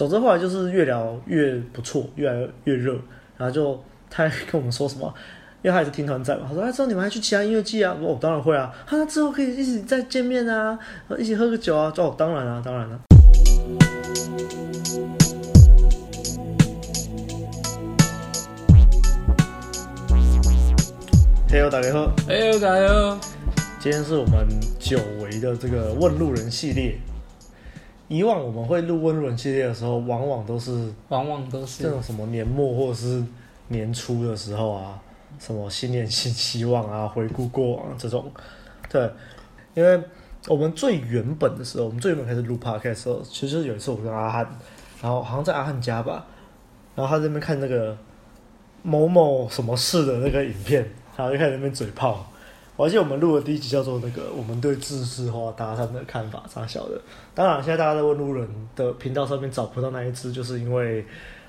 总之后来就是越聊越不错，越来越热，然后就他还跟我们说什么，因为他也是听团仔嘛，他说：“哎，之后你们还去其他音乐季啊？”我说：“我当然会啊。”他之后可以一起再见面啊，一起喝个酒啊？哦，当然了，当然了。嘿哟，大家好！嘿哟，大家好！今天是我们久违的这个问路人系列。以往我们会录温润系列的时候，往往都是往往都是这种什么年末或者是年初的时候啊，什么新年新希望啊，回顾过往这种。对，因为我们最原本的时候，我们最原本开始录 podcast 的时候，其实有一次我跟阿汉，然后好像在阿汉家吧，然后他在那边看那个某某什么事的那个影片，然后就开始那边嘴炮。而且我们录的第一集叫做那个我们对自式化搭讪的看法，啥小的。当然，现在大家在问路人的频道上面找不到那一只，就是因为，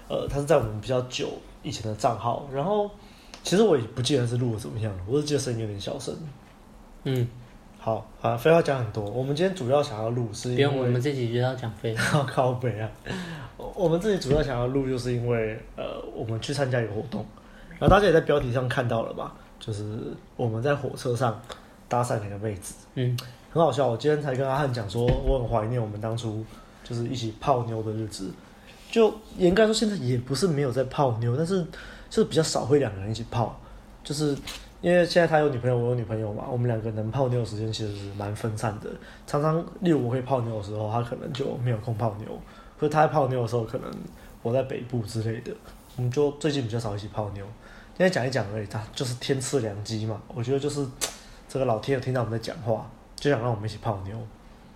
呃，它是在我们比较久以前的账号。然后，其实我也不记得是录的怎么样，我只记得声音有点小声。嗯，好啊，废话讲很多。我们今天主要想要录是因为，我们这集就要讲废话。靠北啊！我们这集主要想要录，就是因为呃，我们去参加一个活动，然后大家也在标题上看到了吧？就是我们在火车上搭讪那个妹子，嗯，很好笑。我今天才跟阿汉讲说，我很怀念我们当初就是一起泡妞的日子。就严格来说，现在也不是没有在泡妞，但是就是比较少会两个人一起泡。就是因为现在他有女朋友，我有女朋友嘛，我们两个能泡妞的时间其实是蛮分散的。常常例如我会泡妞的时候，他可能就没有空泡妞；或者他在泡妞的时候，可能我在北部之类的。我们就最近比较少一起泡妞。今天讲一讲而已，他就是天赐良机嘛。我觉得就是 这个老天有听到我们在讲话，就想让我们一起泡妞。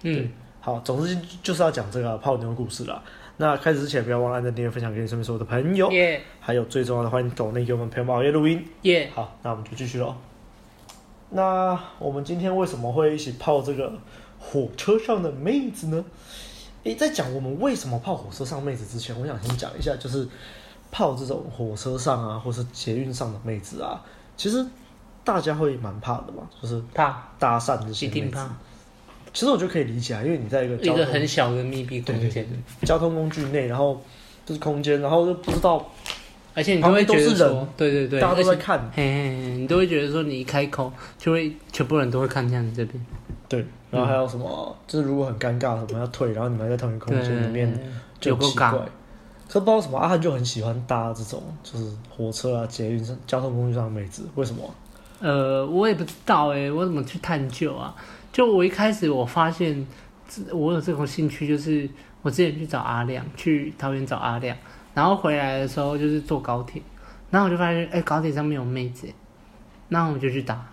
嗯，好，总之就是要讲这个泡妞故事啦。那开始之前，不要忘了按赞、订阅、分享给你身边所有的朋友。耶。还有最重要的，欢迎抖内给我们陪我们熬夜录音。耶。好，那我们就继续喽。那我们今天为什么会一起泡这个火车上的妹子呢？诶，在讲我们为什么泡火车上妹子之前，我想先讲一下，就是。泡这种火车上啊，或是捷运上的妹子啊，其实大家会蛮怕的嘛，就是怕搭讪这些妹子。一定怕。其实我觉得可以理解啊，因为你在一个交通一个很小的密闭空间，交通工具内，然后就是空间，然后就不知道，而且你都会觉得说，对对对，大家都在看，嘿嘿嘿，你都会觉得说，你一开口就会全部人都会看向你这边。对，然后还有什么，嗯、就是如果很尴尬什么要退，然后你们还在同一个空间里面，就奇怪。可不知道什么，阿汉就很喜欢搭这种，就是火车啊、捷运上交通工具上的妹子，为什么？呃，我也不知道哎、我怎么去探究啊？就我一开始我发现，我有这种兴趣，就是我之前去找阿亮，去桃园找阿亮，然后回来的时候就是坐高铁，然后我就发现，哎、高铁上面有妹子，然后我就去搭，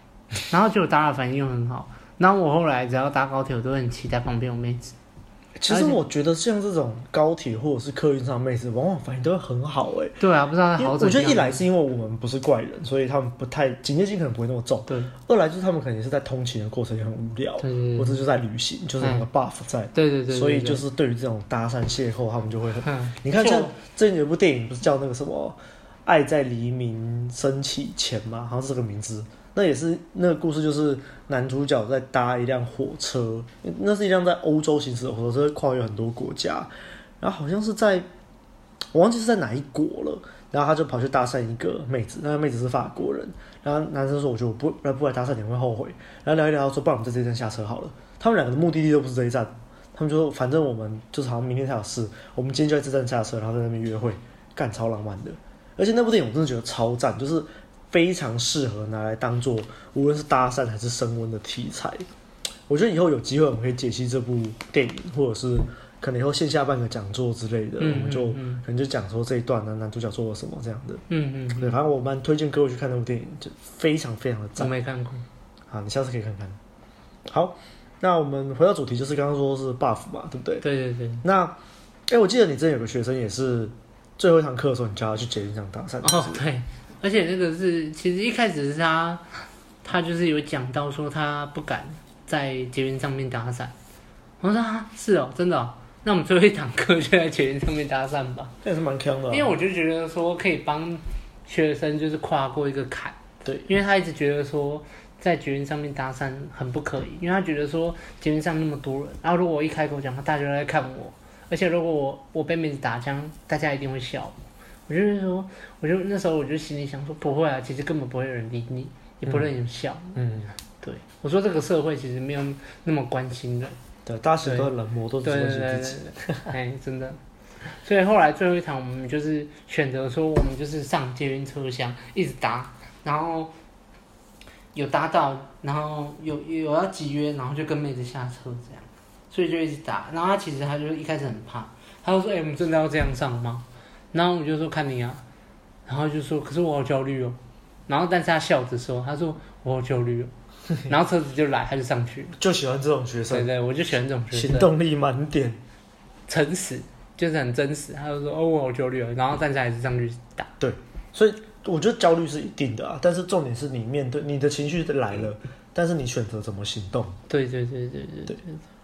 然后结果搭的反应又很好，然后我后来只要搭高铁，我都很期待旁边有妹子。其实我觉得像这种高铁或者是客运上的妹子，往往反应都会很好哎、欸。对啊，不知道好。我觉得一来是因为我们不是怪人，所以他们不太警戒心可能不会那么重。对。二来就是他们可能是在通勤的过程也很无聊，或者就在旅行，就是那个 buff 在。对对对，对，对。所以就是对于这种搭讪邂逅，他们就会很。你看像最近有一部电影，不是叫那个什么《爱在黎明升起前》吗？好像是这个名字。那也是那个故事，就是男主角在搭一辆火车，那是一辆在欧洲行驶的火车，跨越很多国家，然后好像是在，我忘记是在哪一国了，然后他就跑去搭讪一个妹子，那个妹子是法国人，然后男生说：“我觉得我不不来搭讪你会后悔。”然后聊一聊说：“不然我们在这站下车好了。”他们两个的目的地都不是这一站，他们就说：“反正我们就是好像明天才有事，我们今天就在这站下车，然后在那边约会，干超浪漫的。”而且那部电影我真的觉得超赞，就是。非常适合拿来当做无论是搭讪还是升温的题材。我觉得以后有机会我们可以解析这部电影，或者是可能以后线下办个讲座之类的，嗯、我们就、嗯、可能就讲说这一段男，男主角做了什么这样的。嗯嗯。对，反正我蛮推荐各位去看那部电影，就非常非常的赞。我没看过。好，你下次可以看看。好，那我们回到主题，就是刚刚说是 buff 嘛，对不对？对对对。那，哎、欸，我记得你之前有个学生也是最后一堂课的时候，你叫他去捷运上搭讪。哦，对。而且那个是，其实一开始是他，他就是有讲到说他不敢在捷运上面搭讪。我说啊，是哦，真的哦，那我们最后一堂课就在捷运上面搭讪吧。这也是蛮强的啊。因为我就觉得说可以帮学生就是跨过一个坎。对，因为他一直觉得说在捷运上面搭讪很不可以，因为他觉得说捷运上那么多人，然后如果我一开口讲，话大家都在看我。而且如果我我被妹子打枪，大家一定会笑。我就是说，我就那时候我就心里想说，不会啊，其实根本不会有人理你，也不会有人笑。嗯，对，我说这个社会其实没有那么关心人。对，大家都很冷漠，都只关心自己。哎，真的。所以后来最后一场，我们就是选择说，我们就是上捷运车厢一直搭，然后有搭到，然后有有要集约，然后就跟妹子下车这样，所以就一直打。然后他其实他就一开始很怕，他就说：“哎、欸，我们真的要这样上吗？”然后我就说：“看你啊。”然后就说：“可是我好焦虑哦。”然后但是他笑着说：“他说我好焦虑哦。”然后车子就来，他就上去，就喜欢这种学生。对对，我就喜欢这种学生，行动力满点，诚实。就是很真实，他就说哦，我好焦虑哦，然后但是还是上去打。对，所以我觉得焦虑是一定的啊，但是重点是你面对你的情绪来了，但是你选择怎么行动。对对对对对对。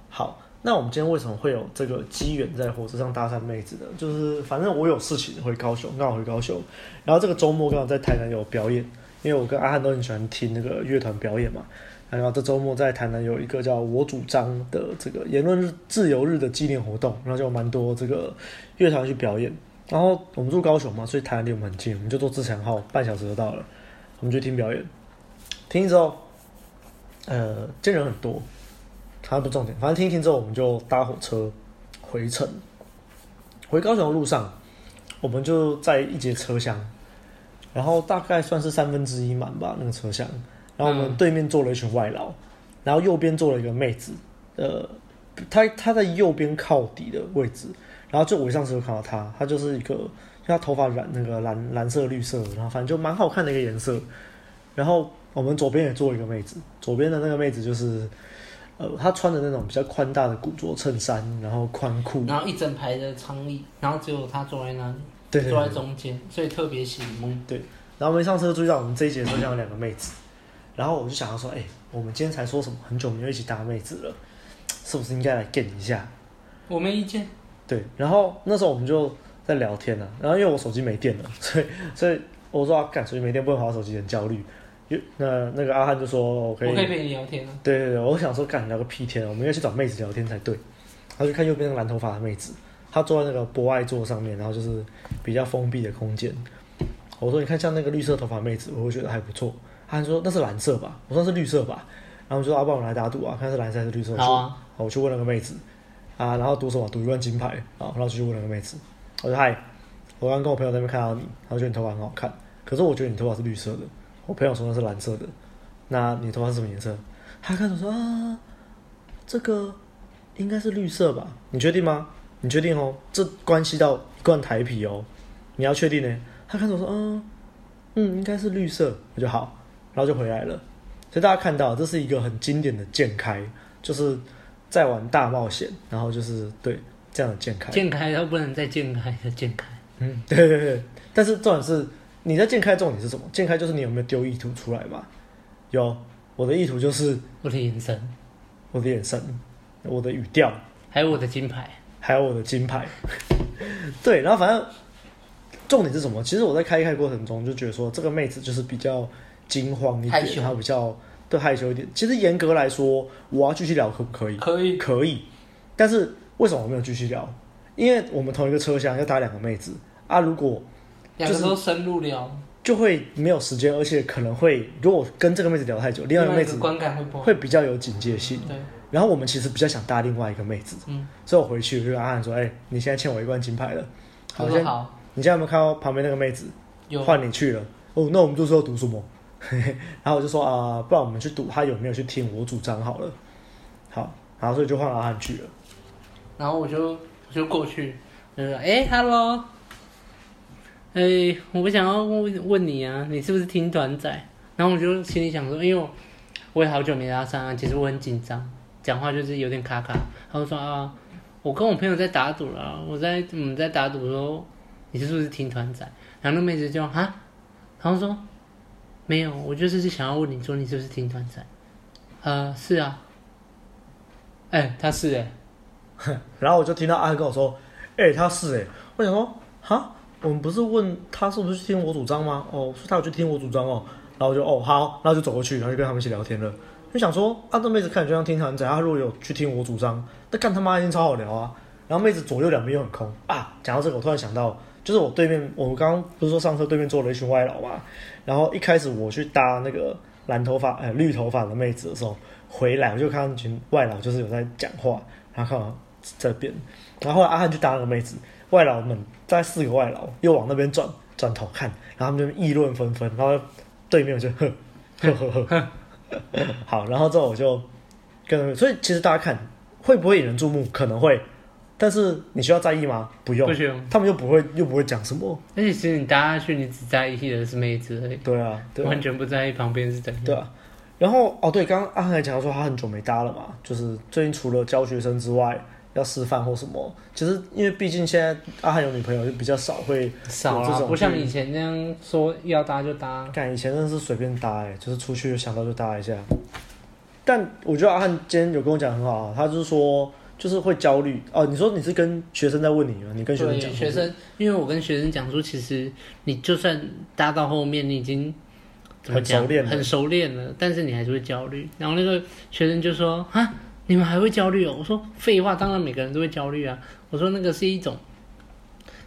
好，那我们今天为什么会有这个机缘在火车上搭讪妹子呢？就是反正我有事情回高雄，刚好回高雄，然后这个周末刚好在台南有表演，因为我跟阿汉都很喜欢听那个乐团表演嘛。然后这周末在台南有一个叫我主张的这个言论自由日的纪念活动，然后就有蛮多这个乐团去表演。然后我们住高雄嘛，所以台南离我们很近，我们就坐自强号，半小时就到了。我们就听表演，听之后，呃，见人很多，它不重点，反正听一听之后，我们就搭火车回程。回高雄的路上，我们就在一节车厢，然后大概算是三分之一满吧，那个车厢。然后我们对面坐了一群外劳，然后右边坐了一个妹子，呃，她她在右边靠底的位置，然后就我上次有看到她，她就是一个，她头发染那个蓝蓝色绿色，然后反正就蛮好看的一个颜色。然后我们左边也坐了一个妹子，左边的那个妹子就是，呃，他穿的那种比较宽大的古着衬衫，然后宽裤，然后一整排的长椅，然后只有他坐在那里，对，对，对，坐在中间，所以特别醒目。对，然后我们上车注意到我们这一节车厢有两个妹子。然后我就想要说，哎、欸，我们今天才说什么，很久没有一起搭妹子了，是不是应该来 get 一下？我没意见。对，然后那时候我们就在聊天呢，然后因为我手机没电了，所以所以我说啊，干手机没电不能滑手机，很焦虑。那那个阿汉就说，我可以，我可以陪你聊天啊。对对对，我想说干聊个屁天，我们要去找妹子聊天才对。他就看右边那个蓝头发的妹子，她坐在那个博爱座上面，然后就是比较封闭的空间。我说你看像那个绿色头发妹子，我会觉得还不错。他说那是蓝色吧，我说是绿色吧，然后我就说阿爸，我们来打赌啊，看是蓝色还是绿色。好啊，好，我去问那个妹子，啊，然后赌什么？赌一万金牌啊，然后就去问那个妹子，我说嗨，我刚跟我朋友在那边看到你，然后觉得你头发很好看，可是我觉得你头发是绿色的，我朋友说那是蓝色的，那你头发是什么颜色？他开始说啊，这个应该是绿色吧？你确定吗？你确定哦？这关系到一罐台啤哦，你要确定呢？他看着说嗯，嗯，应该是绿色，我就好。然后就回来了，所以大家看到这是一个很经典的渐开，就是在玩大冒险，然后就是对这样的渐开。渐开它不能再渐开再渐开。嗯，对对对。但是重点是你在健开重点是什么？健开就是你有没有丢意图出来嘛？有，我的意图就是我的眼神，我的眼神，我的语调，还有我的金牌，还有我的金牌。对，然后反正重点是什么？其实我在开开过程中就觉得说，这个妹子就是比较。惊慌一点，她比较对害羞一点。其实严格来说，我要继续聊可不可以？可以，可以。但是为什么我没有继续聊？因为我们同一个车厢要搭两个妹子啊，如果两个都深入聊，就会没有时间，而且可能会如果跟这个妹子聊太久，另外一个妹子观感会不好，会比较有警戒性。对。然后我们其实比较想搭另外一个妹子，嗯，所以我回去就跟阿汉说：“哎、欸，你现在欠我一罐金牌了。好”好，好。你现在有没有看到旁边那个妹子？有。换你去了。哦，那我们就是要赌什么？然后我就说啊、呃，不然我们去赌他有没有去听我主张好了。好，然后所以就换阿汉去了。然后我就我就过去，就说：“哎，Hello，哎，我不想要问问你啊，你是不是听团仔？”然后我就心里想说，因为我我也好久没搭讪啊，其实我很紧张，讲话就是有点卡卡。他就说啊，我跟我朋友在打赌了，我在我们在打赌说你是不是听团仔？然后那妹子就啊，然后说。没有，我就是想要问你说，你是不是听团仔？呃，是啊。哎、欸，他是哎、欸。然后我就听到阿跟我说：“哎、欸，他是哎、欸。”我想说：“哈，我们不是问他是不是去听我主张吗？”哦，说他有去听我主张哦。然后就哦好，然后就走过去，然后就跟他们一起聊天了。就想说，啊，这妹子看起来就像听团仔，他如果有去听我主张，那干他妈一定超好聊啊。然后妹子左右两边又很空啊。讲到这个，我突然想到，就是我对面，我们刚刚不是说上车对面坐了一群外劳嘛？然后一开始我去搭那个蓝头发哎绿头发的妹子的时候，回来我就看到一群外劳就是有在讲话，然后看到这边，然后后来阿汉去搭那个妹子，外劳们在四个外劳又往那边转转头看，然后他们就议论纷纷，然后对面我就呵 呵呵呵，好，然后之后我就跟，所以其实大家看会不会引人注目，可能会。但是你需要在意吗？不用，不用，他们又不会又不会讲什么。而且其实你搭下去，你只在意的是妹子而已。对啊，对啊，完全不在意旁边是怎样。对啊，然后哦对，刚刚阿汉还讲到说他很久没搭了嘛，就是最近除了教学生之外，要示范或什么，其实因为毕竟现在阿汉有女朋友，就比较少会少啊，不像以前那样说要搭就搭。干以前真的是随便搭哎，就是出去想到就搭一下。但我觉得阿汉今天有跟我讲很好啊，他就是说。就是会焦虑哦。你说你是跟学生在问你吗？你跟学生讲？学生，因为我跟学生讲说，其实你就算搭到后面，你已经怎么讲？很熟练了，很熟练了，但是你还是会焦虑。然后那个学生就说：“啊，你们还会焦虑哦？”我说：“废话，当然每个人都会焦虑啊。”我说：“那个是一种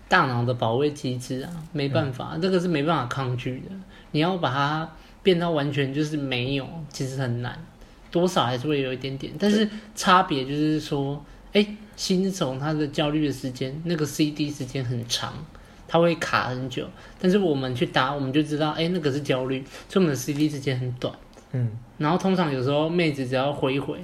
大脑的保卫机制啊，没办法，嗯、这个是没办法抗拒的。你要把它变到完全就是没有，其实很难。”多少还是会有一点点，但是差别就是说，哎、欸，新手他的焦虑的时间，那个 CD 时间很长，他会卡很久。但是我们去打，我们就知道，哎、欸，那个是焦虑，所以我们的 CD 时间很短。嗯。然后通常有时候妹子只要回一回，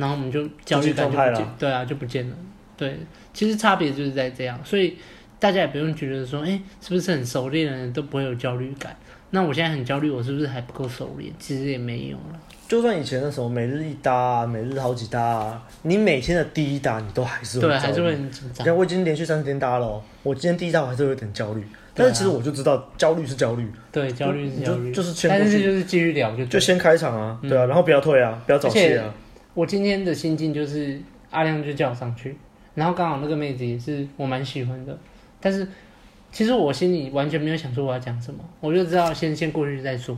然后我们就焦虑感就不见，对啊，就不见了。对，其实差别就是在这样，所以大家也不用觉得说，哎、欸，是不是很熟练的人都不会有焦虑感？那我现在很焦虑，我是不是还不够熟练？其实也没有了。就算以前的时候，每日一搭啊，每日好几搭啊，你每天的第一搭，你都还是会对，还是会很紧张。像我已经连续三十天搭了，我今天第一搭我还是有点焦虑。但是其实我就知道，焦虑是焦虑。对，焦虑是焦虑。就是先过去，但是就是继续聊，就就先开场啊，对啊，然后不要退啊，不要早泄啊。我今天的心境就是阿亮就叫我上去，然后刚好那个妹子也是我蛮喜欢的，但是其实我心里完全没有想说我要讲什么，我就知道先先过去再说。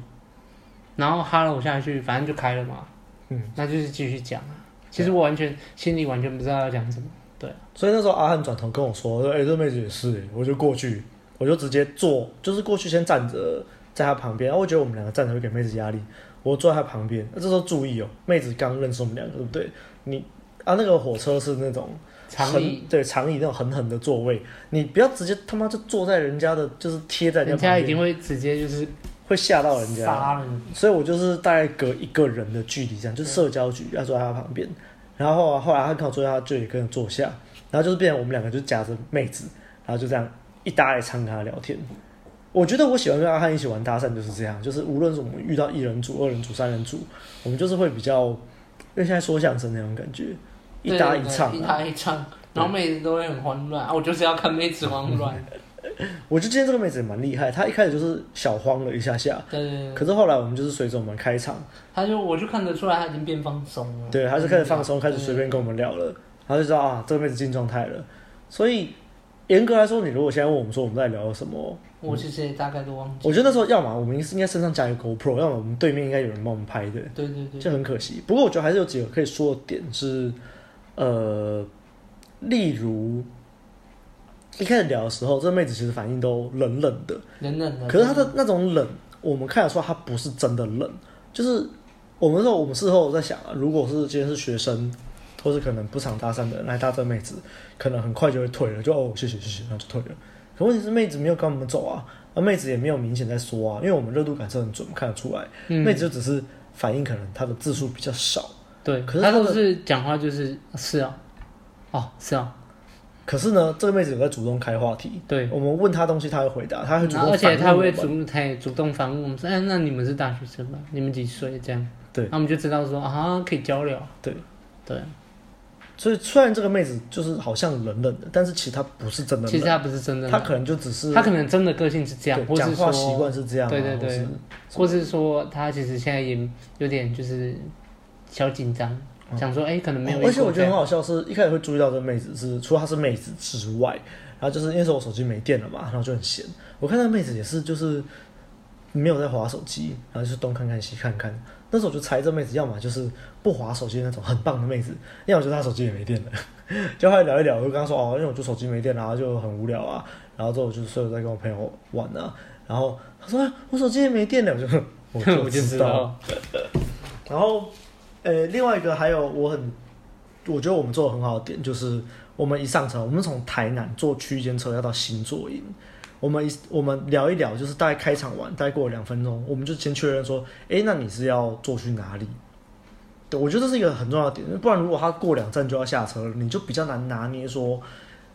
然后哈了我下去，反正就开了嘛。嗯，那就是继续讲啊。其实我完全心里完全不知道要讲什么。对，所以那时候阿汉转头跟我说：“哎、欸，这妹子也是。”我就过去，我就直接坐，就是过去先站着在他旁边。然后我觉得我们两个站着会给妹子压力，我坐在他旁边。那这时候注意哦，妹子刚认识我们两个，对不对？你啊，那个火车是那种长椅，对，长椅那种狠狠的座位，你不要直接他妈就坐在人家的，就是贴在人家，一定会直接就是。会吓到人家，所以我就是大概隔一个人的距离这样，就是社交距离要坐在他旁边。然后后来他刚好坐在他就也跟着坐下，然后就是变成我们两个就夹着妹子，然后就这样一搭一唱跟他聊天。我觉得我喜欢跟阿汉一起玩搭讪就是这样，就是无论是我们遇到一人组、二人组、三人组，我们就是会比较，因为现在说相声那种感觉，一搭一唱，一搭一唱，然后妹子都会很慌乱啊，我就是要看妹子慌乱。我觉得今天这个妹子也蛮厉害，她一开始就是小慌了一下下，对，对，对，可是后来我们就是随着我们开场，她就我就看得出来她已经变放松了，对，她是开始放松，开始随便跟我们聊了，然后就知道啊，这个妹子进状态了。所以严格来说，你如果现在问我们说我们在聊什么，我其实也大概都忘记。我觉得那时候要么我们应该身上加一个 GoPro，要么我们对面应该有人帮我们拍的，对对对，就很可惜。不过我觉得还是有几个可以说的点是，呃，例如。一开始聊的时候，这妹子其实反应都冷冷的，冷冷的。可是她的那种冷，我们看得出她不是真的冷，就是我们说我们事后在想啊，如果是今天是学生，或是可能不常搭讪的人来搭这妹子，可能很快就会退了，就哦谢谢谢谢，然后就退了。可问题是妹子没有跟我们走啊，而妹子也没有明显在说啊，因为我们热度感是很准，看得出来，嗯、妹子就只是反应可能她的字数比较少。对，可是她都是讲话就是是啊，哦是啊。可是呢，这个妹子有在主动开话题。对，我们问她东西，她会回答，她会主动。而且她会主，她也主动反问我们说：“哎，那你们是大学生吗？你们几岁？”这样。对。那我们就知道说啊，可以交流。对，对。所以虽然这个妹子就是好像冷冷的，但是其实她不是真的。其实她不是真的。她可能就只是。她可能真的个性是这样，或是说讲话习惯是这样。对对对。或是说她其实现在也有点就是小紧张。想说，哎、欸，可能没有、哦。而且我觉得很好笑，是一开始会注意到这个妹子是，除了她是妹子之外，然后就是那时候我手机没电了嘛，然后就很闲。我看那个妹子也是，就是没有在划手机，然后就是东看看西看看。那时候我就猜这妹子要么就是不滑手机那种很棒的妹子，要么就是她手机也没电了。就后来聊一聊，我就跟她说哦，因为我就手机没电啊，就很无聊啊。然后之后我就睡了，在跟我朋友玩啊。然后她说、啊、我手机也没电了，我就我就知道。然后呃，另外一个还有我很，我觉得我们做的很好的点就是，我们一上车，我们从台南坐区间车要到新左营，我们一我们聊一聊，就是大概开场完，大概过了两分钟，我们就先确认说，哎，那你是要坐去哪里？对，我觉得这是一个很重要的点，不然如果他过两站就要下车了，你就比较难拿捏说，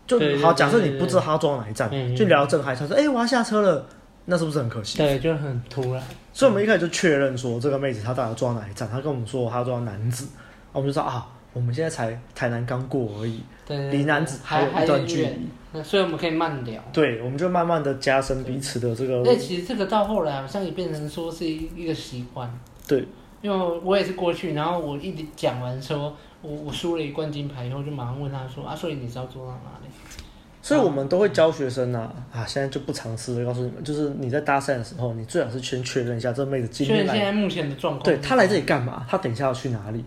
就好。假设你不知道他坐到哪一站，就聊到正嗨，他说，哎，我要下车了，那是不是很可惜？对，就很突然。所以我们一开始就确认说，这个妹子她到底坐到哪一站，她跟我们说她坐到楠梓，我们就说啊。我们现在才台南刚过而已，离男子还有一段距离，所以我们可以慢聊。对，我们就慢慢的加深彼此的这个。对，其实这个到后来好像也变成说是一个习惯。对，因为我也是过去，然后我一直讲完说，我我输了一冠金牌以后，就马上问他说啊，所以你知道坐到哪里？所以我们都会教学生啊，啊，现在就不尝试的，告诉你们，就是你在搭讪的时候，你最好是先确认一下这妹子今天来。现在目前的状况。对，她来这里干嘛？她等一下要去哪里？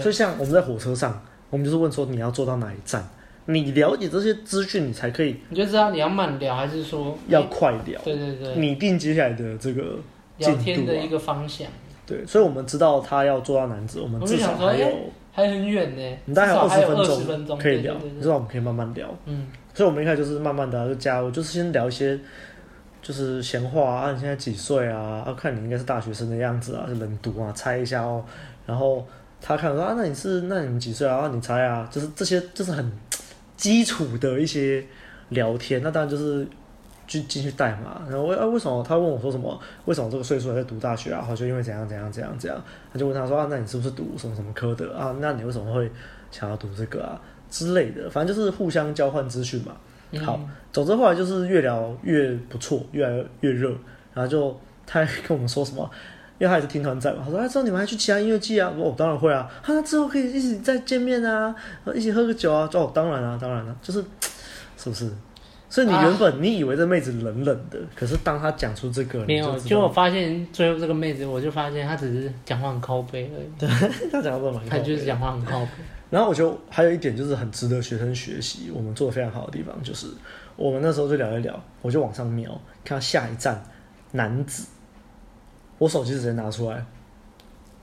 所以像我们在火车上，我们就是问说你要坐到哪一站，你了解这些资讯，你才可以，你就知道你要慢聊还是说要快聊。对对对，拟定接下来的这个聊天的一个方向。对，所以我们知道他要做到男子，我们至少还有还很远呢，你大概还有二十分钟可以聊，你知道我们可以慢慢聊。嗯，所以我们一开始就是慢慢的就加入，就是先聊一些就是闲话啊，你现在几岁啊？啊看你应该是大学生的样子啊，是冷读啊，猜一下哦，然后。他看说啊，那你是那你们几岁啊？你猜啊，就是这些就是很基础的一些聊天。那当然就是就进去代码。然后为啊为什么他问我说什么？为什么这个岁数还在读大学啊？好就因为怎样怎样怎样怎样？他就问他说啊，那你是不是读什么什么科的啊？那你为什么会想要读这个啊之类的？反正就是互相交换资讯嘛。好，总之后来就是越聊越不错，越来越热。然后就他还跟我们说什么？因为他也是听团仔嘛，他说：“哎，之后你们还去其他音乐季啊？”我说：“我当然会啊。”他说：“之后可以一起再见面啊，一起喝个酒啊。”哦，当然啊，当然了，就是，是不是？所以你原本你以为这妹子冷冷的，可是当她讲出这个，没有，就我发现最后这个妹子，我就发现她只是讲话很靠背而已。对，她讲话蛮靠北，他就是讲话很靠背。然后我觉得还有一点就是很值得学生学习，我们做的非常好的地方就是，我们那时候就聊一聊，我就往上瞄，看到下一站楠梓。我手机直接拿出来，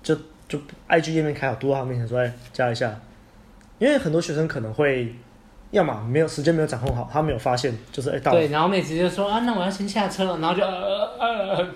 就就 IG 页面开好，多到他面前说：“哎，加一下。”因为很多学生可能会，要么没有时间没有掌控好，他没有发现，就是哎到。对，然后妹子就说：“啊，那我要先下车了。”然后就呃呃呃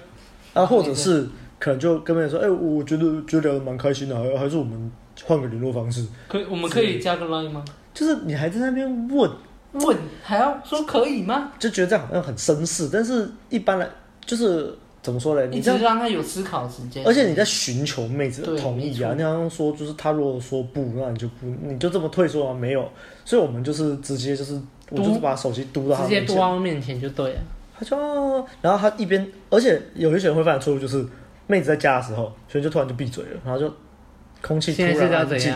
啊，或者是可能就跟妹子说：“哎，我觉得觉得聊得蛮开心的，还还是我们换个联络方式。”可以，我们可以加个 line 吗？就是你还在那边问问，还要说可以吗？就觉得这样好像很绅士，但是一般来就是。怎么说呢？你这样让他有思考时间，而且你在寻求妹子的同意啊。你刚刚说，就是他如果说不，那你就不，你就这么退缩啊？没有，所以我们就是直接就是，我就是把手机嘟到他面前，直接嘟到面前就对了。他就，然后他一边，而且有些学生会犯的错误就是，妹子在家的时候，所以就突然就闭嘴了，然后就空气突然安静，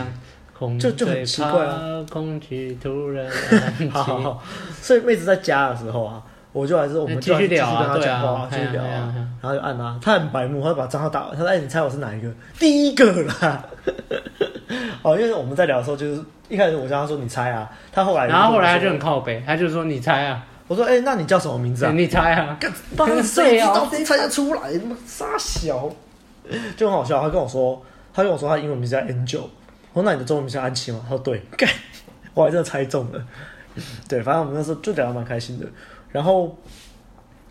就就很奇怪啊，空气突然安静。好好好，所以妹子在家的时候啊。我就还是我们继续聊啊，继续讲话，继续聊啊，然后就按他，他很白目，他就把账号打完，他说：“哎，你猜我是哪一个？第一个啦。”哦，因为我们在聊的时候，就是一开始我叫他说：“你猜啊。”他后来，然后后来他就很靠北，他就说：“你猜啊。”我说：“哎，那你叫什么名字啊？”你猜啊，八岁啊，猜得出来？他妈傻小，就很好笑。他跟我说，他跟我说他英文名字叫 Angel。我说：“那你的中文名叫安琪吗？”他说：“对。”干，我还真的猜中了。对，反正我们那时候就聊得蛮开心的。然后，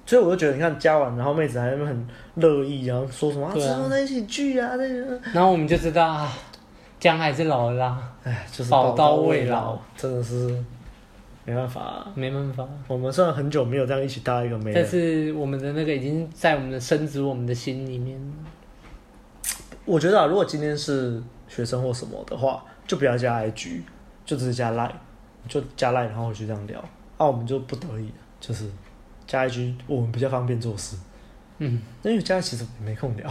所以我就觉得，你看加完，然后妹子还很乐意，然后说什么之后在一起聚啊，那个。然后我们就知道啊，姜还是老的辣，哎，就是宝刀未老，真的是没办法，没办法。我们虽然很久没有这样一起搭一个妹，但是我们的那个已经在我们的深植我们的心里面。我觉得啊，如果今天是学生或什么的话，就不要加 IG，就只是加 Line，就加 Line，然后就这样聊，那、啊、我们就不得已。就是加一句，我们比较方便做事。嗯，因为加其实没空聊。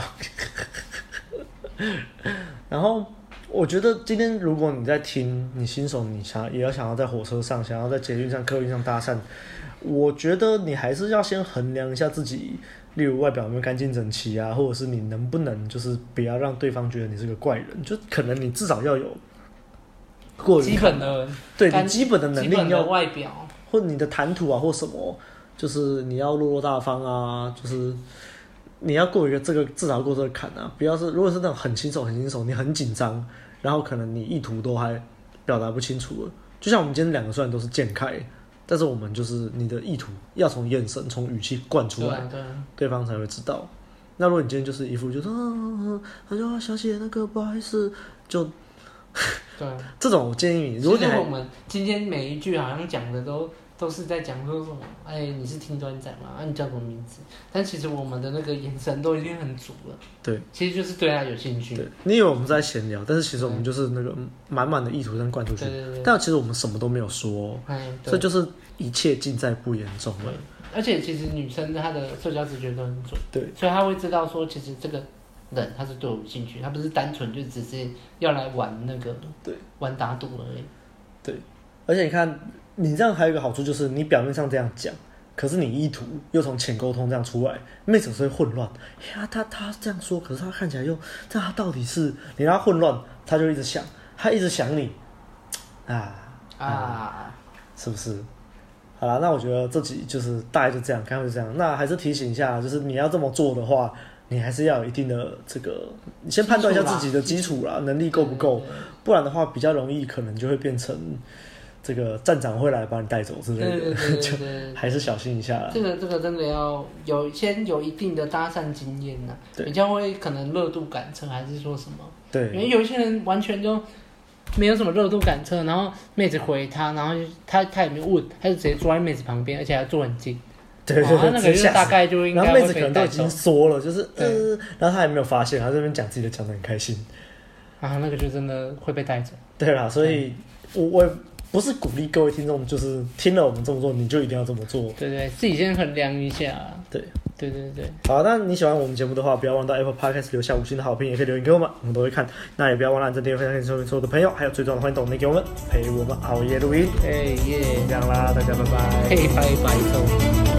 然后我觉得今天如果你在听，你新手你想也要想要在火车上，想要在捷运上、客运上搭讪，我觉得你还是要先衡量一下自己，例如外表有没有干净整齐啊，或者是你能不能就是不要让对方觉得你是个怪人，就可能你至少要有过基本的，对你基本的能力要外表，或你的谈吐啊，或什么，就是你要落落大方啊，就是你要过一个这个至少过这个坎啊，不要是如果是那种很轻松很轻松，你很紧张，然后可能你意图都还表达不清楚了。就像我们今天两个虽然都是健开，但是我们就是你的意图要从眼神、从语气灌出来，对，啊对，方才会知道。那如果你今天就是一副就是，啊，他说小姐那个不好意思，就，对，这种我建议你，如果我们今天每一句好像讲的都。都是在讲说什么？哎，你是听专仔吗？啊，你叫什么名字？但其实我们的那个眼神都已经很足了。对，其实就是对他有兴趣。对，你以为我们在闲聊，但是其实我们就是那个满满的意图在灌出去。对对对。但其实我们什么都没有说，哎，这就是一切尽在不言中了。而且其实女生她的社交直觉都很准，对，所以她会知道说，其实这个人他是对我有兴趣，他不是单纯就只是要来玩那个，对，玩打赌而已。对，而且你看。你这样还有一个好处，就是你表面上这样讲，可是你意图又从浅沟通这样出来，妹子会混乱。呀，他他这样说，可是他看起来又，这他到底是你让他混乱，他就一直想，他一直想你，啊啊，啊是不是？好了，那我觉得这集就是大概就这样，刚刚就这样。那还是提醒一下，就是你要这么做的话，你还是要有一定的这个，你先判断一下自己的基础啦，能力够不够，不然的话比较容易可能就会变成。这个站长会来把你带走之类的，对对对对 对还是小心一下。这个这个真的要有先有一定的搭讪经验呢，比较会可能热度感测，还是说什么？对，因为有一些人完全就没有什么热度感测，然后妹子回他，然后他他也没有问，他就直接坐在妹子旁边，而且还坐很近。对对对，那个就大概就应该妹子可能都已经说了，就是呃，然后他还没有发现，他这边讲自己的讲的很开心，然后那个就真的会被带走。对啦，所以我我。不是鼓励各位听众，就是听了我们这么做，你就一定要这么做。对对，自己先衡量一下。对对对对。好，那你喜欢我们节目的话，不要忘到 Apple Podcast 留下五星的好评，也可以留言给我们，我们都会看。那也不要忘了按赞、订阅、分享给所有的朋友，还有最重要的，欢迎抖内给我们，陪我们熬夜录音。哎耶，这样啦，大家拜拜。嘿，拜拜，走。